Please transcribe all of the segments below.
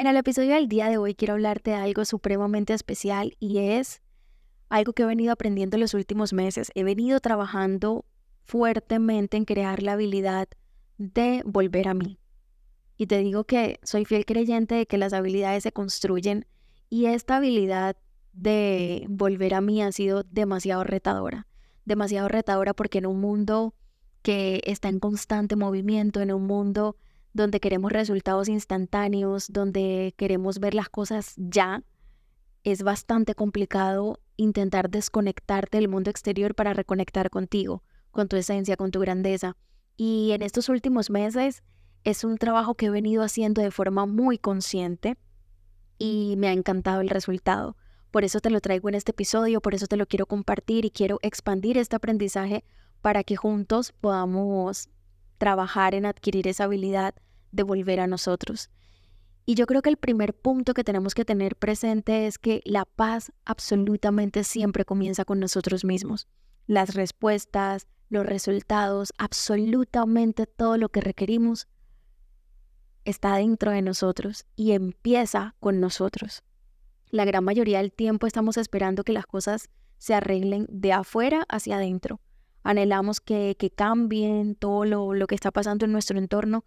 En el episodio del día de hoy quiero hablarte de algo supremamente especial y es algo que he venido aprendiendo en los últimos meses. He venido trabajando fuertemente en crear la habilidad de volver a mí. Y te digo que soy fiel creyente de que las habilidades se construyen y esta habilidad de volver a mí ha sido demasiado retadora. Demasiado retadora porque en un mundo que está en constante movimiento, en un mundo donde queremos resultados instantáneos, donde queremos ver las cosas ya, es bastante complicado intentar desconectarte del mundo exterior para reconectar contigo, con tu esencia, con tu grandeza. Y en estos últimos meses es un trabajo que he venido haciendo de forma muy consciente y me ha encantado el resultado. Por eso te lo traigo en este episodio, por eso te lo quiero compartir y quiero expandir este aprendizaje para que juntos podamos trabajar en adquirir esa habilidad de volver a nosotros. Y yo creo que el primer punto que tenemos que tener presente es que la paz absolutamente siempre comienza con nosotros mismos. Las respuestas, los resultados, absolutamente todo lo que requerimos está dentro de nosotros y empieza con nosotros. La gran mayoría del tiempo estamos esperando que las cosas se arreglen de afuera hacia adentro anhelamos que, cambien todo lo, lo que está pasando en nuestro entorno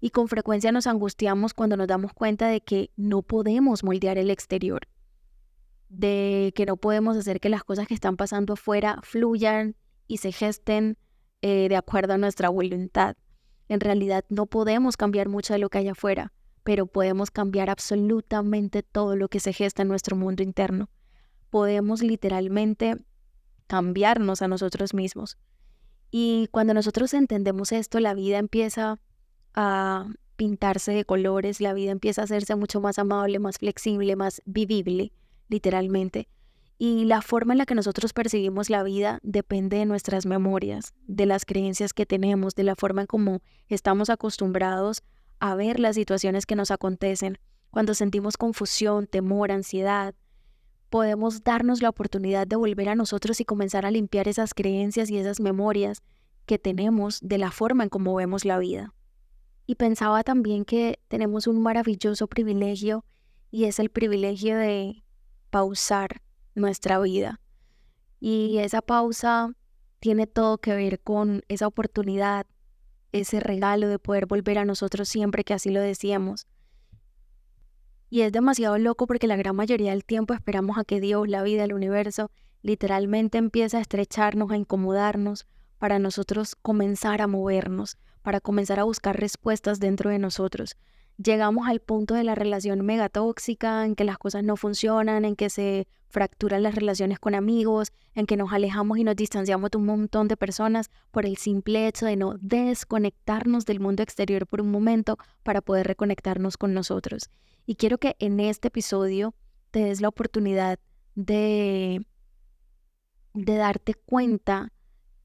y con frecuencia nos angustiamos cuando nos damos cuenta de que no podemos moldear el exterior, de que no podemos hacer que las cosas que están pasando afuera fluyan y se gesten eh, de acuerdo a nuestra voluntad. En realidad no podemos cambiar mucho de lo que hay afuera, pero podemos cambiar absolutamente todo lo que se gesta en nuestro mundo interno. Podemos literalmente cambiarnos a nosotros mismos. Y cuando nosotros entendemos esto, la vida empieza a pintarse de colores, la vida empieza a hacerse mucho más amable, más flexible, más vivible, literalmente. Y la forma en la que nosotros percibimos la vida depende de nuestras memorias, de las creencias que tenemos, de la forma en cómo estamos acostumbrados a ver las situaciones que nos acontecen. Cuando sentimos confusión, temor, ansiedad, podemos darnos la oportunidad de volver a nosotros y comenzar a limpiar esas creencias y esas memorias que tenemos de la forma en cómo vemos la vida. Y pensaba también que tenemos un maravilloso privilegio y es el privilegio de pausar nuestra vida. Y esa pausa tiene todo que ver con esa oportunidad, ese regalo de poder volver a nosotros siempre que así lo decíamos. Y es demasiado loco porque la gran mayoría del tiempo esperamos a que Dios, la vida, el universo, literalmente empiece a estrecharnos, a incomodarnos, para nosotros comenzar a movernos, para comenzar a buscar respuestas dentro de nosotros. Llegamos al punto de la relación megatóxica, en que las cosas no funcionan, en que se fracturan las relaciones con amigos, en que nos alejamos y nos distanciamos de un montón de personas por el simple hecho de no desconectarnos del mundo exterior por un momento para poder reconectarnos con nosotros. Y quiero que en este episodio te des la oportunidad de, de darte cuenta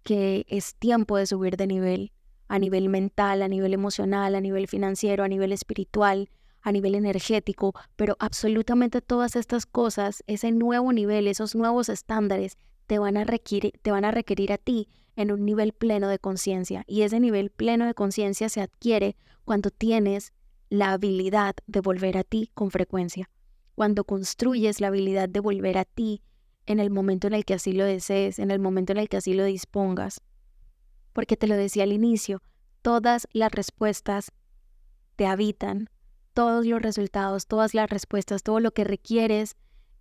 que es tiempo de subir de nivel, a nivel mental, a nivel emocional, a nivel financiero, a nivel espiritual, a nivel energético, pero absolutamente todas estas cosas, ese nuevo nivel, esos nuevos estándares, te van a requerir, te van a, requerir a ti en un nivel pleno de conciencia. Y ese nivel pleno de conciencia se adquiere cuando tienes la habilidad de volver a ti con frecuencia, cuando construyes la habilidad de volver a ti en el momento en el que así lo desees, en el momento en el que así lo dispongas. Porque te lo decía al inicio, todas las respuestas te habitan, todos los resultados, todas las respuestas, todo lo que requieres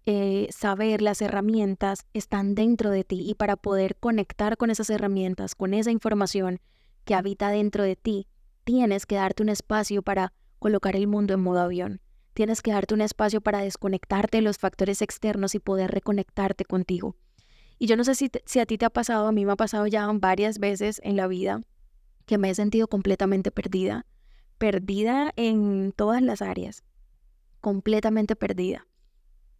eh, saber, las herramientas están dentro de ti y para poder conectar con esas herramientas, con esa información que habita dentro de ti, tienes que darte un espacio para colocar el mundo en modo avión. Tienes que darte un espacio para desconectarte de los factores externos y poder reconectarte contigo. Y yo no sé si, si a ti te ha pasado, a mí me ha pasado ya varias veces en la vida que me he sentido completamente perdida, perdida en todas las áreas, completamente perdida.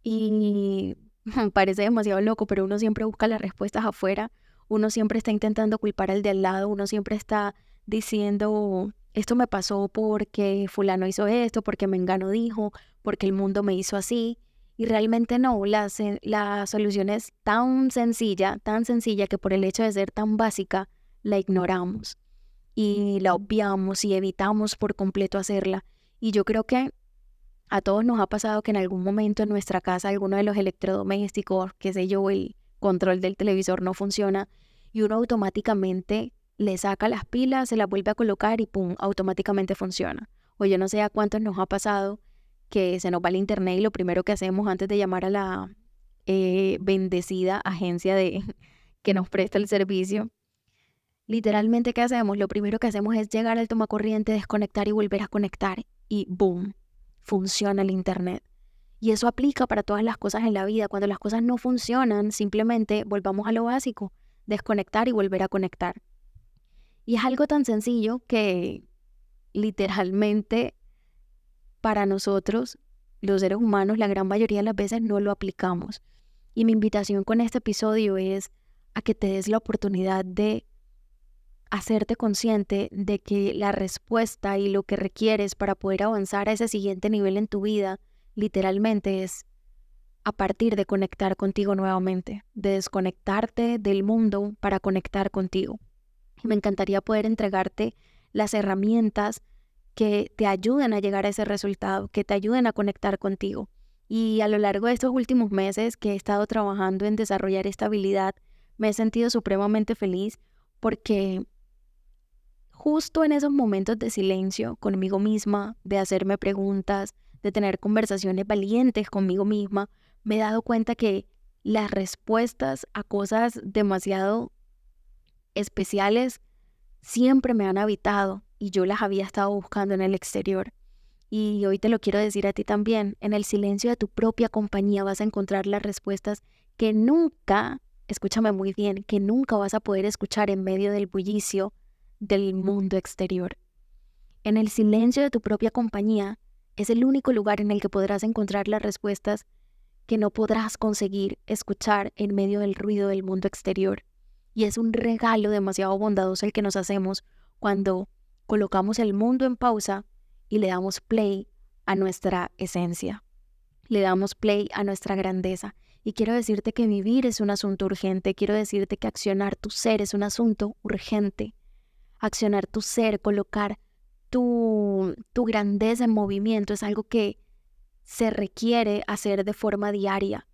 Y parece demasiado loco, pero uno siempre busca las respuestas afuera, uno siempre está intentando culpar al de al lado, uno siempre está diciendo, esto me pasó porque fulano hizo esto, porque Mengano dijo, porque el mundo me hizo así. Y realmente no, la, la solución es tan sencilla, tan sencilla que por el hecho de ser tan básica, la ignoramos y la obviamos y evitamos por completo hacerla. Y yo creo que a todos nos ha pasado que en algún momento en nuestra casa alguno de los electrodomésticos, qué sé yo, el control del televisor no funciona y uno automáticamente le saca las pilas, se las vuelve a colocar y pum, automáticamente funciona. O yo no sé a cuántos nos ha pasado que se nos va el internet y lo primero que hacemos antes de llamar a la eh, bendecida agencia de que nos presta el servicio, literalmente ¿qué hacemos? Lo primero que hacemos es llegar al tomacorriente, desconectar y volver a conectar y boom, funciona el internet. Y eso aplica para todas las cosas en la vida. Cuando las cosas no funcionan, simplemente volvamos a lo básico, desconectar y volver a conectar. Y es algo tan sencillo que literalmente para nosotros, los seres humanos, la gran mayoría de las veces no lo aplicamos. Y mi invitación con este episodio es a que te des la oportunidad de hacerte consciente de que la respuesta y lo que requieres para poder avanzar a ese siguiente nivel en tu vida, literalmente es a partir de conectar contigo nuevamente, de desconectarte del mundo para conectar contigo. Me encantaría poder entregarte las herramientas que te ayuden a llegar a ese resultado, que te ayuden a conectar contigo. Y a lo largo de estos últimos meses que he estado trabajando en desarrollar esta habilidad, me he sentido supremamente feliz porque justo en esos momentos de silencio conmigo misma, de hacerme preguntas, de tener conversaciones valientes conmigo misma, me he dado cuenta que las respuestas a cosas demasiado especiales siempre me han habitado y yo las había estado buscando en el exterior. Y hoy te lo quiero decir a ti también, en el silencio de tu propia compañía vas a encontrar las respuestas que nunca, escúchame muy bien, que nunca vas a poder escuchar en medio del bullicio del mundo exterior. En el silencio de tu propia compañía es el único lugar en el que podrás encontrar las respuestas que no podrás conseguir escuchar en medio del ruido del mundo exterior. Y es un regalo demasiado bondadoso el que nos hacemos cuando colocamos el mundo en pausa y le damos play a nuestra esencia. Le damos play a nuestra grandeza. Y quiero decirte que vivir es un asunto urgente. Quiero decirte que accionar tu ser es un asunto urgente. Accionar tu ser, colocar tu, tu grandeza en movimiento es algo que se requiere hacer de forma diaria.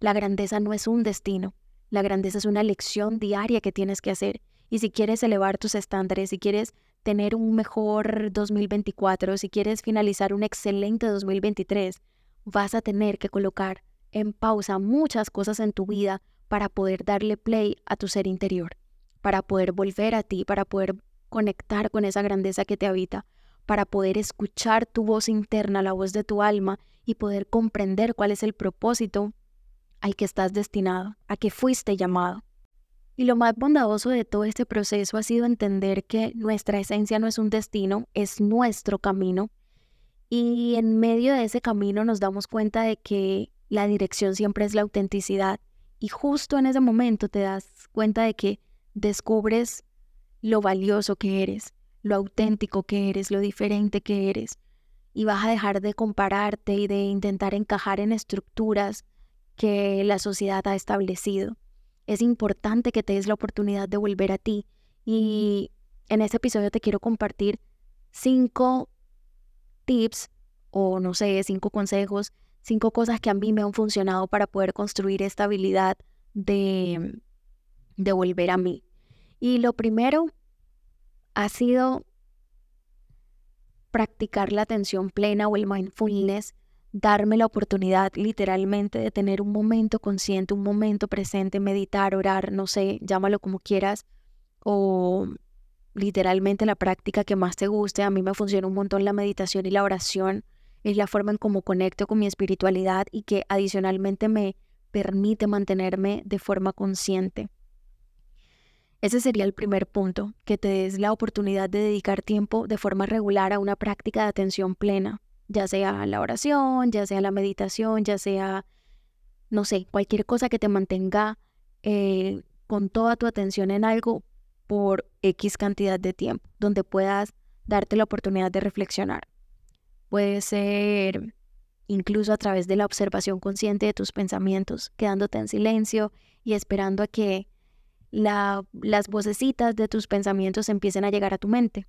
La grandeza no es un destino. La grandeza es una lección diaria que tienes que hacer. Y si quieres elevar tus estándares, si quieres tener un mejor 2024, si quieres finalizar un excelente 2023, vas a tener que colocar en pausa muchas cosas en tu vida para poder darle play a tu ser interior, para poder volver a ti, para poder conectar con esa grandeza que te habita, para poder escuchar tu voz interna, la voz de tu alma y poder comprender cuál es el propósito al que estás destinado, a que fuiste llamado. Y lo más bondadoso de todo este proceso ha sido entender que nuestra esencia no es un destino, es nuestro camino. Y en medio de ese camino nos damos cuenta de que la dirección siempre es la autenticidad. Y justo en ese momento te das cuenta de que descubres lo valioso que eres, lo auténtico que eres, lo diferente que eres. Y vas a dejar de compararte y de intentar encajar en estructuras que la sociedad ha establecido es importante que te des la oportunidad de volver a ti. Y en este episodio te quiero compartir cinco tips o no sé, cinco consejos, cinco cosas que a mí me han funcionado para poder construir esta habilidad de, de volver a mí. Y lo primero ha sido practicar la atención plena o el mindfulness darme la oportunidad literalmente de tener un momento consciente, un momento presente, meditar, orar, no sé, llámalo como quieras, o literalmente la práctica que más te guste. A mí me funciona un montón la meditación y la oración. Es la forma en cómo conecto con mi espiritualidad y que adicionalmente me permite mantenerme de forma consciente. Ese sería el primer punto, que te des la oportunidad de dedicar tiempo de forma regular a una práctica de atención plena ya sea la oración, ya sea la meditación, ya sea no sé, cualquier cosa que te mantenga eh, con toda tu atención en algo por X cantidad de tiempo, donde puedas darte la oportunidad de reflexionar. Puede ser incluso a través de la observación consciente de tus pensamientos, quedándote en silencio y esperando a que las vocecitas de tus pensamientos empiecen a llegar a tu mente.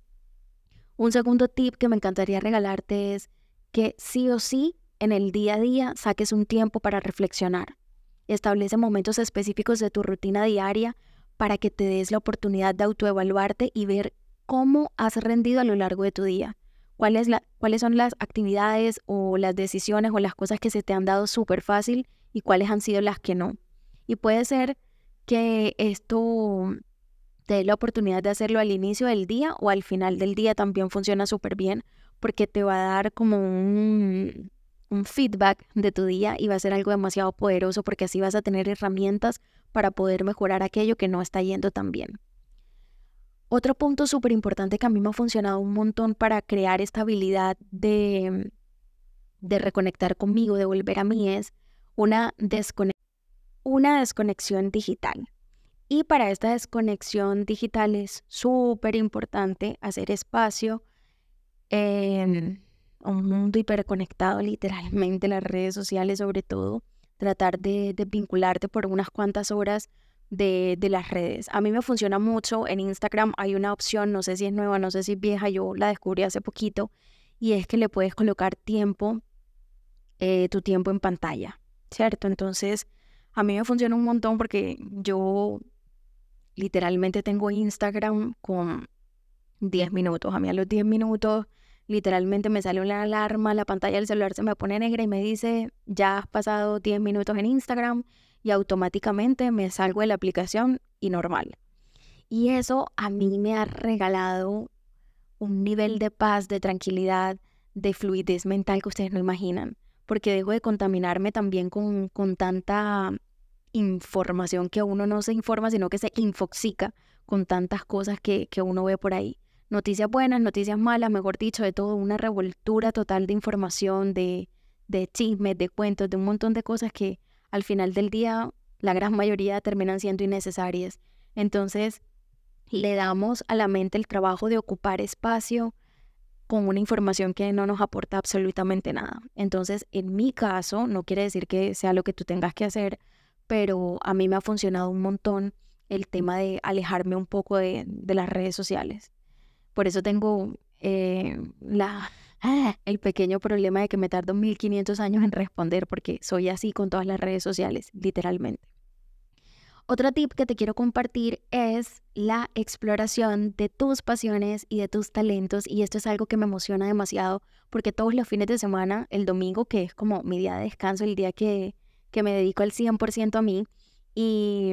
Un segundo tip que me encantaría regalarte es que sí o sí en el día a día saques un tiempo para reflexionar. Establece momentos específicos de tu rutina diaria para que te des la oportunidad de autoevaluarte y ver cómo has rendido a lo largo de tu día. ¿Cuáles, cuáles son las actividades o las decisiones o las cosas que se te han dado súper fácil y cuáles han sido las que no. Y puede ser que esto te dé la oportunidad de hacerlo al inicio del día o al final del día también funciona súper bien porque te va a dar como un, un feedback de tu día y va a ser algo demasiado poderoso porque así vas a tener herramientas para poder mejorar aquello que no está yendo tan bien. Otro punto súper importante que a mí me ha funcionado un montón para crear esta habilidad de, de reconectar conmigo, de volver a mí, es una, una desconexión digital. Y para esta desconexión digital es súper importante hacer espacio en un mundo hiperconectado, literalmente las redes sociales sobre todo, tratar de, vincularte por unas cuantas horas de, de, las redes. A mí me funciona mucho en Instagram, hay una opción, no sé si es nueva, no sé si es vieja, yo la descubrí hace poquito, y es que le puedes colocar tiempo, eh, tu tiempo en pantalla, ¿cierto? Entonces, a mí me funciona un montón porque yo literalmente tengo Instagram con 10 minutos. A mí a los 10 minutos literalmente me sale una alarma, la pantalla del celular se me pone negra y me dice, ya has pasado 10 minutos en Instagram y automáticamente me salgo de la aplicación y normal. Y eso a mí me ha regalado un nivel de paz, de tranquilidad, de fluidez mental que ustedes no imaginan, porque dejo de contaminarme también con, con tanta información que uno no se informa, sino que se infoxica con tantas cosas que, que uno ve por ahí noticias buenas, noticias malas, mejor dicho, de todo, una revoltura total de información, de, de chismes, de cuentos, de un montón de cosas que al final del día la gran mayoría terminan siendo innecesarias. Entonces, le damos a la mente el trabajo de ocupar espacio con una información que no nos aporta absolutamente nada. Entonces, en mi caso, no quiere decir que sea lo que tú tengas que hacer, pero a mí me ha funcionado un montón el tema de alejarme un poco de, de las redes sociales. Por eso tengo eh, la, el pequeño problema de que me tardo 1500 años en responder porque soy así con todas las redes sociales, literalmente. Otro tip que te quiero compartir es la exploración de tus pasiones y de tus talentos y esto es algo que me emociona demasiado porque todos los fines de semana, el domingo que es como mi día de descanso, el día que, que me dedico al 100% a mí y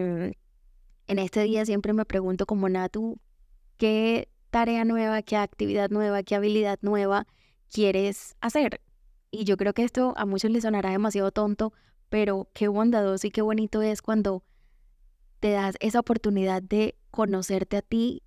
en este día siempre me pregunto como Natu, ¿qué tarea nueva, qué actividad nueva, qué habilidad nueva quieres hacer. Y yo creo que esto a muchos les sonará demasiado tonto, pero qué bondadoso y qué bonito es cuando te das esa oportunidad de conocerte a ti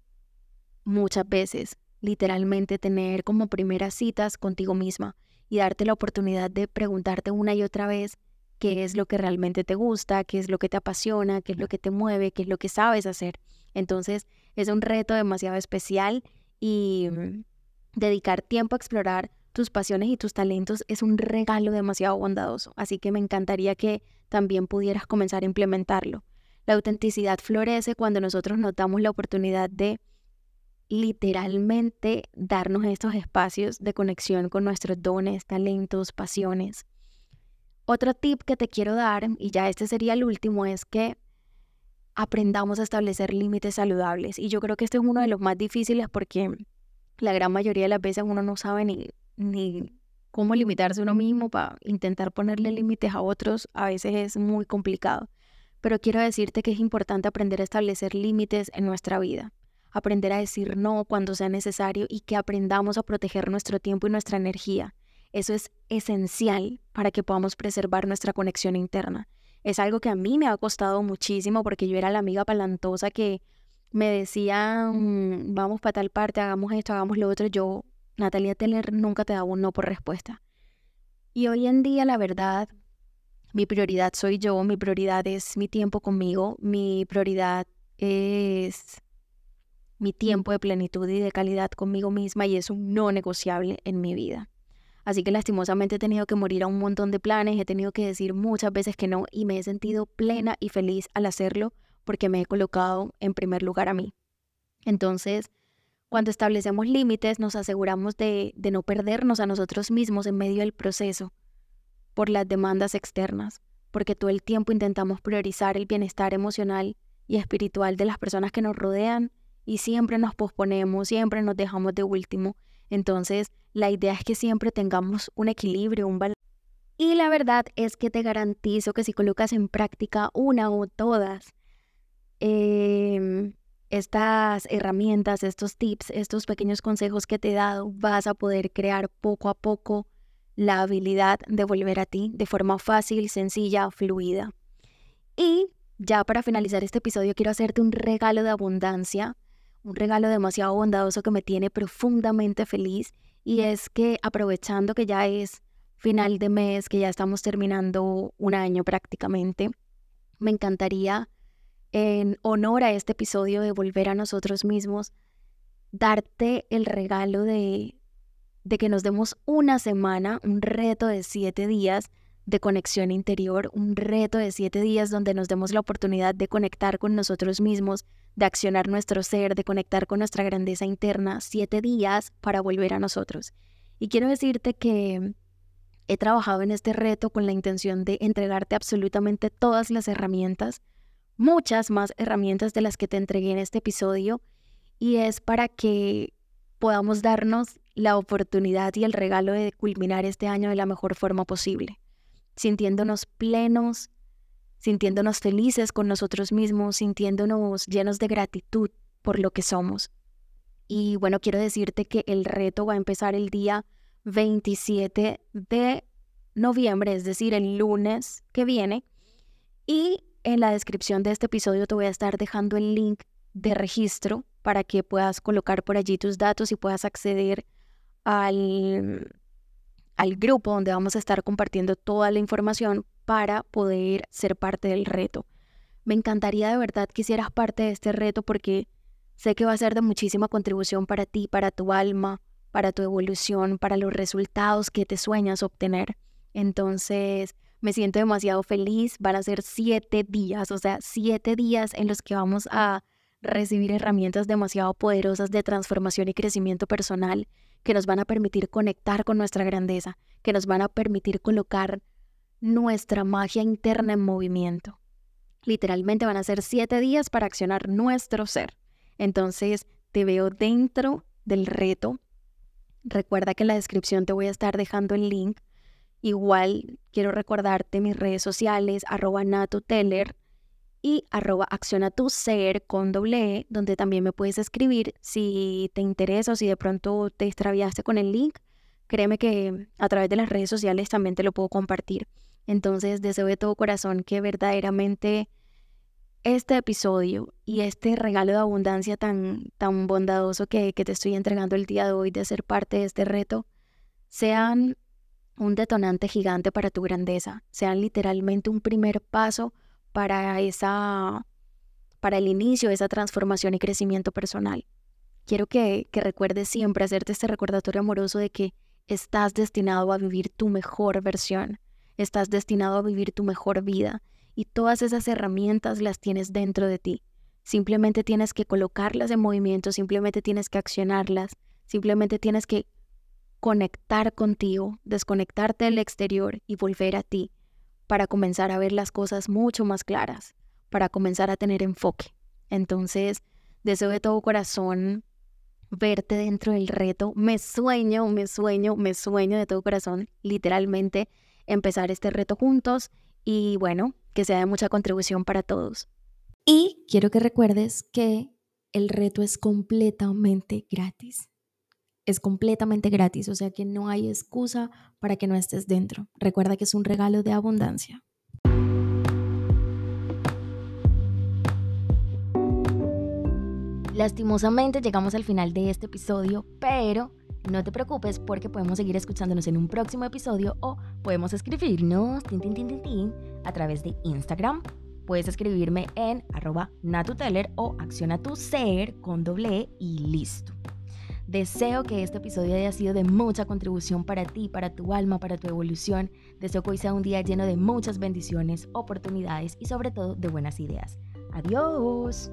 muchas veces, literalmente tener como primeras citas contigo misma y darte la oportunidad de preguntarte una y otra vez qué es lo que realmente te gusta, qué es lo que te apasiona, qué es lo que te mueve, qué es lo que sabes hacer. Entonces es un reto demasiado especial y dedicar tiempo a explorar tus pasiones y tus talentos es un regalo demasiado bondadoso. Así que me encantaría que también pudieras comenzar a implementarlo. La autenticidad florece cuando nosotros nos damos la oportunidad de literalmente darnos estos espacios de conexión con nuestros dones, talentos, pasiones. Otro tip que te quiero dar, y ya este sería el último, es que aprendamos a establecer límites saludables. Y yo creo que este es uno de los más difíciles porque la gran mayoría de las veces uno no sabe ni, ni cómo limitarse uno mismo para intentar ponerle límites a otros. A veces es muy complicado. Pero quiero decirte que es importante aprender a establecer límites en nuestra vida. Aprender a decir no cuando sea necesario y que aprendamos a proteger nuestro tiempo y nuestra energía. Eso es esencial para que podamos preservar nuestra conexión interna es algo que a mí me ha costado muchísimo porque yo era la amiga palantosa que me decía, mm, vamos para tal parte, hagamos esto, hagamos lo otro. Yo, Natalia Teller, nunca te daba un no por respuesta. Y hoy en día, la verdad, Mi prioridad soy yo, mi prioridad es mi tiempo conmigo, mi prioridad es mi tiempo de plenitud y de calidad conmigo misma y es un no negociable en mi vida. Así que lastimosamente he tenido que morir a un montón de planes, he tenido que decir muchas veces que no y me he sentido plena y feliz al hacerlo porque me he colocado en primer lugar a mí. Entonces, cuando establecemos límites, nos aseguramos de, de no perdernos a nosotros mismos en medio del proceso por las demandas externas, porque todo el tiempo intentamos priorizar el bienestar emocional y espiritual de las personas que nos rodean y siempre nos posponemos, siempre nos dejamos de último. Entonces, la idea es que siempre tengamos un equilibrio, un balance. Y la verdad es que te garantizo que si colocas en práctica una o todas em, estas herramientas, estos tips, estos pequeños consejos que te he dado, vas a poder crear poco a poco la habilidad de volver a ti de forma fácil, sencilla, fluida. Y ya para finalizar este episodio quiero hacerte un regalo de abundancia, un regalo demasiado bondadoso que me tiene profundamente feliz y es que aprovechando que ya es final de mes, que ya estamos terminando un año prácticamente, me encantaría, en honor a este episodio de Volver a nosotros mismos, darte el regalo de, de que nos demos una semana, un reto de siete días de conexión interior, un reto de siete días donde nos demos la oportunidad de conectar con nosotros mismos, de accionar nuestro ser, de conectar con nuestra grandeza interna, siete días para volver a nosotros. Y quiero decirte que he trabajado en este reto con la intención de entregarte absolutamente todas las herramientas, muchas más herramientas de las que te entregué en este episodio, y es para que podamos darnos la oportunidad y el regalo de culminar este año de la mejor forma posible, sintiéndonos plenos, sintiéndonos felices con nosotros mismos, sintiéndonos llenos de gratitud por lo que somos. Y bueno, quiero decirte que el reto va a empezar el día 27 de noviembre, es decir, el lunes que viene. Y en la descripción de este episodio te voy a estar dejando el link de registro para que puedas colocar por allí tus datos y puedas acceder al, al grupo donde vamos a estar compartiendo toda la información para poder ser parte del reto. Me encantaría de verdad que hicieras parte de este reto porque sé que va a ser de muchísima contribución para ti, para tu alma, para tu evolución, para los resultados que te sueñas obtener. Entonces, me siento demasiado feliz. Van a ser siete días, o sea, siete días en los que vamos a recibir herramientas demasiado poderosas de transformación y crecimiento personal que nos van a permitir conectar con nuestra grandeza, que nos van a permitir colocar nuestra magia interna en movimiento. Literalmente van a ser siete días para accionar nuestro ser. Entonces, te veo dentro del reto. Recuerda que en la descripción te voy a estar dejando el link. Igual quiero recordarte mis redes sociales, arroba natoteller y arroba acciona tu ser con doble E, donde también me puedes escribir si te interesa o si de pronto te extraviaste con el link. Créeme que a través de las redes sociales también te lo puedo compartir. Entonces deseo de todo corazón que verdaderamente este episodio y este regalo de abundancia tan, tan bondadoso que, que te estoy entregando el día de hoy de ser parte de este reto sean un detonante gigante para tu grandeza, sean literalmente un primer paso para esa para el inicio de esa transformación y crecimiento personal. Quiero que, que recuerdes siempre hacerte este recordatorio amoroso de que estás destinado a vivir tu mejor versión, Estás destinado a vivir tu mejor vida y todas esas herramientas las tienes dentro de ti. Simplemente tienes que colocarlas en movimiento, simplemente tienes que accionarlas, simplemente tienes que conectar contigo, desconectarte del exterior y volver a ti para comenzar a ver las cosas mucho más claras, para comenzar a tener enfoque. Entonces, deseo de todo corazón verte dentro del reto. Me sueño, me sueño, me sueño de todo corazón, literalmente empezar este reto juntos y bueno, que sea de mucha contribución para todos. Y quiero que recuerdes que el reto es completamente gratis. Es completamente gratis, o sea que no hay excusa para que no estés dentro. Recuerda que es un regalo de abundancia. Lastimosamente llegamos al final de este episodio, pero No te preocupes porque podemos seguir escuchándonos en un próximo episodio o podemos escribirnos a través de Instagram. Puedes escribirme en arroba natuteller o acciona tu ser con doble e y listo. Deseo que este episodio haya sido de mucha contribución para ti, para tu alma, para tu evolución. Deseo que hoy sea un día lleno de muchas bendiciones, oportunidades y sobre todo de buenas ideas. Adiós.